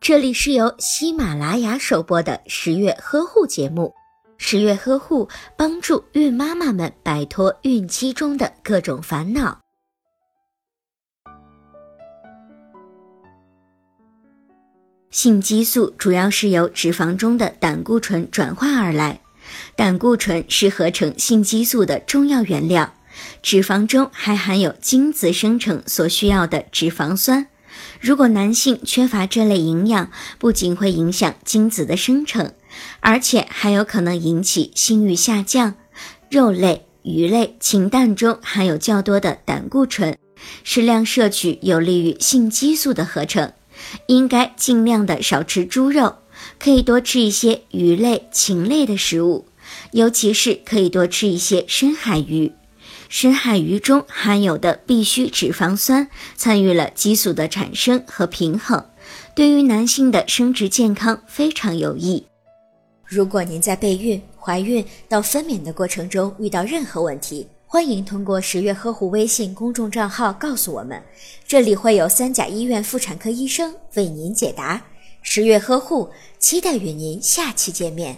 这里是由喜马拉雅首播的十月呵护节目。十月呵护帮助孕妈妈们摆脱孕期中的各种烦恼。性激素主要是由脂肪中的胆固醇转化而来，胆固醇是合成性激素的重要原料。脂肪中还含有精子生成所需要的脂肪酸。如果男性缺乏这类营养，不仅会影响精子的生成，而且还有可能引起性欲下降。肉类、鱼类、禽蛋中含有较多的胆固醇，适量摄取有利于性激素的合成。应该尽量的少吃猪肉，可以多吃一些鱼类、禽类的食物，尤其是可以多吃一些深海鱼。深海鱼中含有的必需脂肪酸参与了激素的产生和平衡，对于男性的生殖健康非常有益。如果您在备孕、怀孕到分娩的过程中遇到任何问题，欢迎通过十月呵护微信公众账号告诉我们，这里会有三甲医院妇产科医生为您解答。十月呵护，期待与您下期见面。